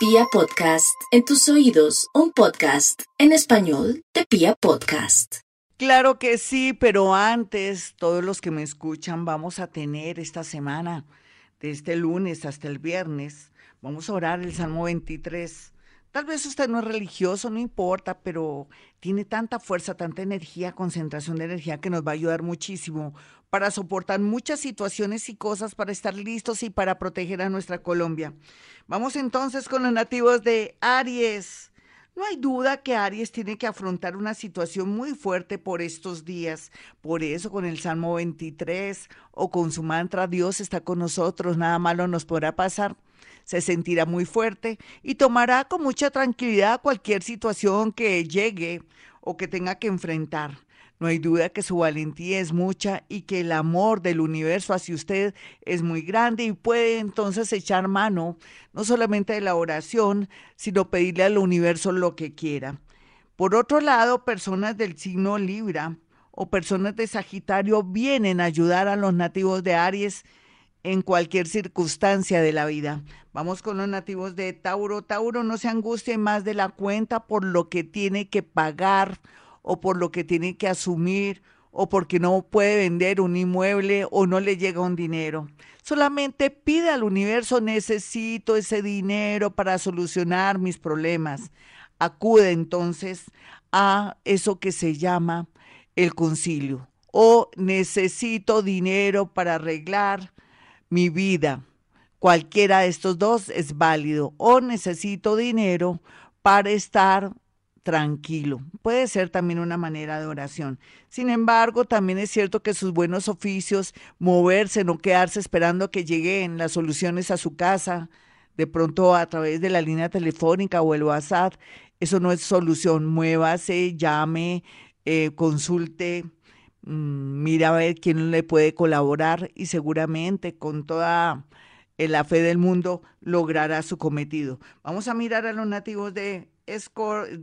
Pia Podcast, en tus oídos, un podcast en español de Pia Podcast. Claro que sí, pero antes, todos los que me escuchan, vamos a tener esta semana, de este lunes hasta el viernes, vamos a orar el Salmo 23. Tal vez usted no es religioso, no importa, pero tiene tanta fuerza, tanta energía, concentración de energía que nos va a ayudar muchísimo para soportar muchas situaciones y cosas, para estar listos y para proteger a nuestra Colombia. Vamos entonces con los nativos de Aries. No hay duda que Aries tiene que afrontar una situación muy fuerte por estos días. Por eso con el Salmo 23 o con su mantra Dios está con nosotros, nada malo nos podrá pasar se sentirá muy fuerte y tomará con mucha tranquilidad cualquier situación que llegue o que tenga que enfrentar. No hay duda que su valentía es mucha y que el amor del universo hacia usted es muy grande y puede entonces echar mano no solamente de la oración, sino pedirle al universo lo que quiera. Por otro lado, personas del signo Libra o personas de Sagitario vienen a ayudar a los nativos de Aries en cualquier circunstancia de la vida. Vamos con los nativos de Tauro. Tauro no se angustie más de la cuenta por lo que tiene que pagar o por lo que tiene que asumir o porque no puede vender un inmueble o no le llega un dinero. Solamente pide al universo, necesito ese dinero para solucionar mis problemas. Acude entonces a eso que se llama el concilio o necesito dinero para arreglar mi vida. Cualquiera de estos dos es válido o necesito dinero para estar tranquilo. Puede ser también una manera de oración. Sin embargo, también es cierto que sus buenos oficios, moverse, no quedarse esperando que lleguen las soluciones a su casa, de pronto a través de la línea telefónica o el WhatsApp, eso no es solución. Muévase, llame, eh, consulte mira a ver quién le puede colaborar y seguramente con toda eh, la fe del mundo logrará su cometido. Vamos a mirar a los nativos de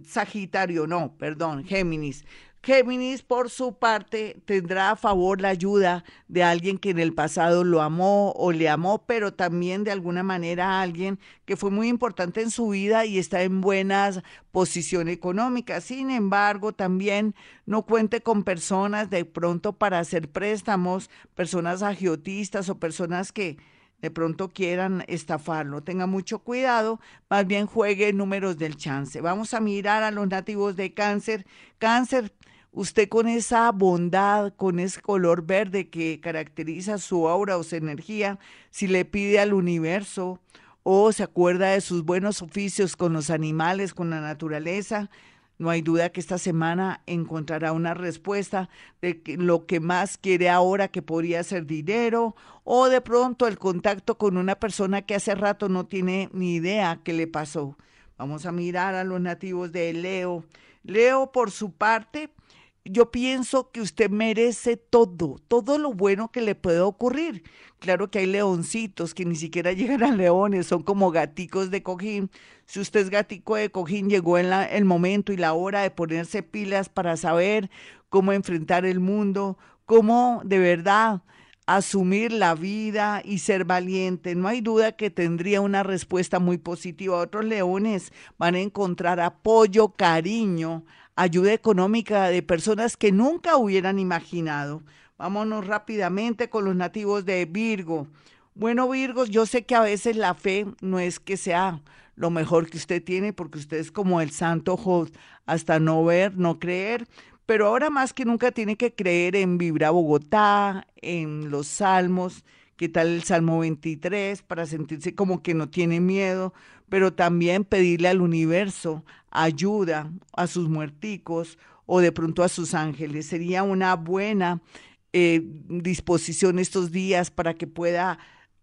Sagitario, no, perdón, Géminis. Géminis, por su parte, tendrá a favor la ayuda de alguien que en el pasado lo amó o le amó, pero también de alguna manera a alguien que fue muy importante en su vida y está en buena posición económica. Sin embargo, también no cuente con personas de pronto para hacer préstamos, personas agiotistas o personas que de pronto quieran estafarlo. Tenga mucho cuidado, más bien juegue números del chance. Vamos a mirar a los nativos de cáncer. Cáncer usted con esa bondad, con ese color verde que caracteriza su aura o su energía, si le pide al universo o se acuerda de sus buenos oficios con los animales, con la naturaleza, no hay duda que esta semana encontrará una respuesta de lo que más quiere ahora, que podría ser dinero, o de pronto el contacto con una persona que hace rato no tiene ni idea qué le pasó. Vamos a mirar a los nativos de Leo. Leo, por su parte, yo pienso que usted merece todo, todo lo bueno que le puede ocurrir. Claro que hay leoncitos que ni siquiera llegan a leones, son como gaticos de cojín. Si usted es gatico de cojín, llegó en el momento y la hora de ponerse pilas para saber cómo enfrentar el mundo, cómo de verdad asumir la vida y ser valiente. No hay duda que tendría una respuesta muy positiva. Otros leones van a encontrar apoyo, cariño, ayuda económica de personas que nunca hubieran imaginado. Vámonos rápidamente con los nativos de Virgo. Bueno, Virgo, yo sé que a veces la fe no es que sea lo mejor que usted tiene, porque usted es como el santo Job, hasta no ver, no creer, pero ahora más que nunca tiene que creer en Vibra Bogotá, en los salmos, qué tal el Salmo 23, para sentirse como que no tiene miedo, pero también pedirle al universo ayuda a sus muerticos o de pronto a sus ángeles. Sería una buena eh, disposición estos días para que pueda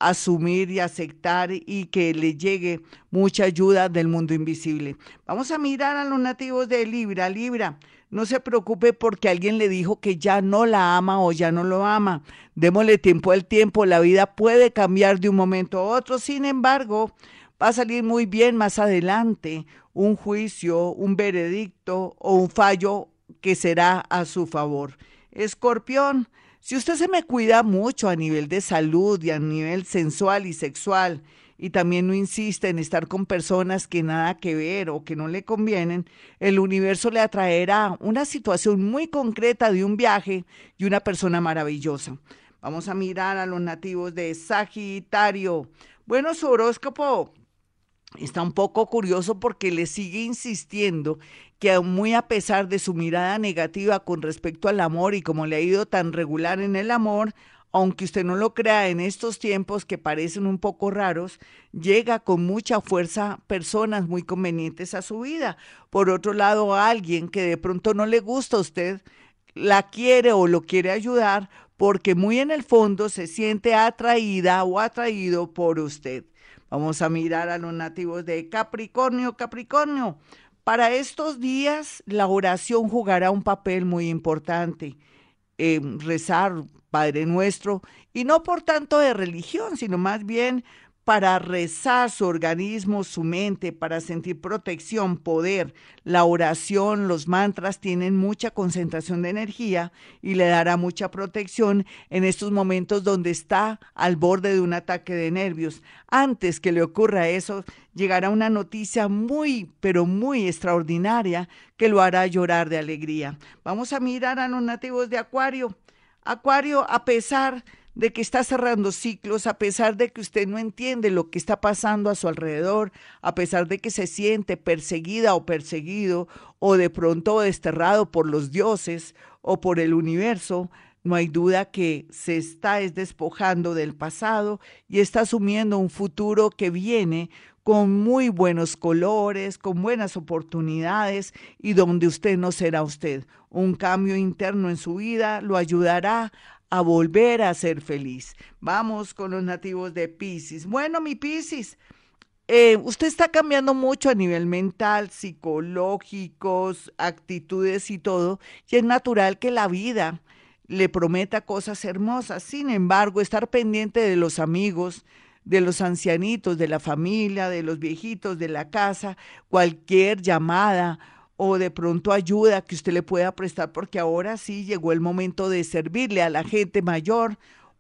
asumir y aceptar y que le llegue mucha ayuda del mundo invisible. Vamos a mirar a los nativos de Libra. Libra, no se preocupe porque alguien le dijo que ya no la ama o ya no lo ama. Démosle tiempo al tiempo. La vida puede cambiar de un momento a otro. Sin embargo, va a salir muy bien más adelante un juicio, un veredicto o un fallo que será a su favor. Escorpión, si usted se me cuida mucho a nivel de salud y a nivel sensual y sexual y también no insiste en estar con personas que nada que ver o que no le convienen, el universo le atraerá una situación muy concreta de un viaje y una persona maravillosa. Vamos a mirar a los nativos de Sagitario. Bueno, su horóscopo está un poco curioso porque le sigue insistiendo que muy a pesar de su mirada negativa con respecto al amor y como le ha ido tan regular en el amor, aunque usted no lo crea en estos tiempos que parecen un poco raros, llega con mucha fuerza personas muy convenientes a su vida. Por otro lado, alguien que de pronto no le gusta a usted, la quiere o lo quiere ayudar porque muy en el fondo se siente atraída o atraído por usted. Vamos a mirar a los nativos de Capricornio. Capricornio, para estos días la oración jugará un papel muy importante. Rezar Padre Nuestro, y no por tanto de religión, sino más bien para rezar su organismo, su mente, para sentir protección, poder. La oración, los mantras tienen mucha concentración de energía y le dará mucha protección en estos momentos donde está al borde de un ataque de nervios. Antes que le ocurra eso, llegará una noticia muy, pero muy extraordinaria que lo hará llorar de alegría. Vamos a mirar a los nativos de Acuario. Acuario, a pesar de que está cerrando ciclos, a pesar de que usted no entiende lo que está pasando a su alrededor, a pesar de que se siente perseguida o perseguido, o de pronto desterrado por los dioses o por el universo, no hay duda que se está despojando del pasado y está asumiendo un futuro que viene con muy buenos colores, con buenas oportunidades y donde usted no será usted. Un cambio interno en su vida lo ayudará a volver a ser feliz. Vamos con los nativos de Pisces. Bueno, mi Pisces, eh, usted está cambiando mucho a nivel mental, psicológicos, actitudes y todo, y es natural que la vida le prometa cosas hermosas. Sin embargo, estar pendiente de los amigos, de los ancianitos, de la familia, de los viejitos, de la casa, cualquier llamada o de pronto ayuda que usted le pueda prestar, porque ahora sí llegó el momento de servirle a la gente mayor,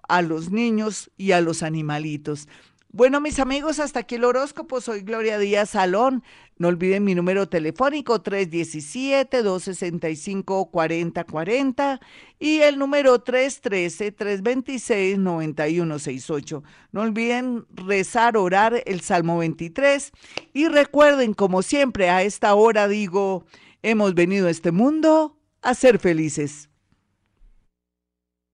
a los niños y a los animalitos. Bueno, mis amigos, hasta aquí el horóscopo. Soy Gloria Díaz Salón. No olviden mi número telefónico 317-265-4040 y el número 313-326-9168. No olviden rezar, orar el Salmo 23 y recuerden, como siempre, a esta hora digo, hemos venido a este mundo a ser felices.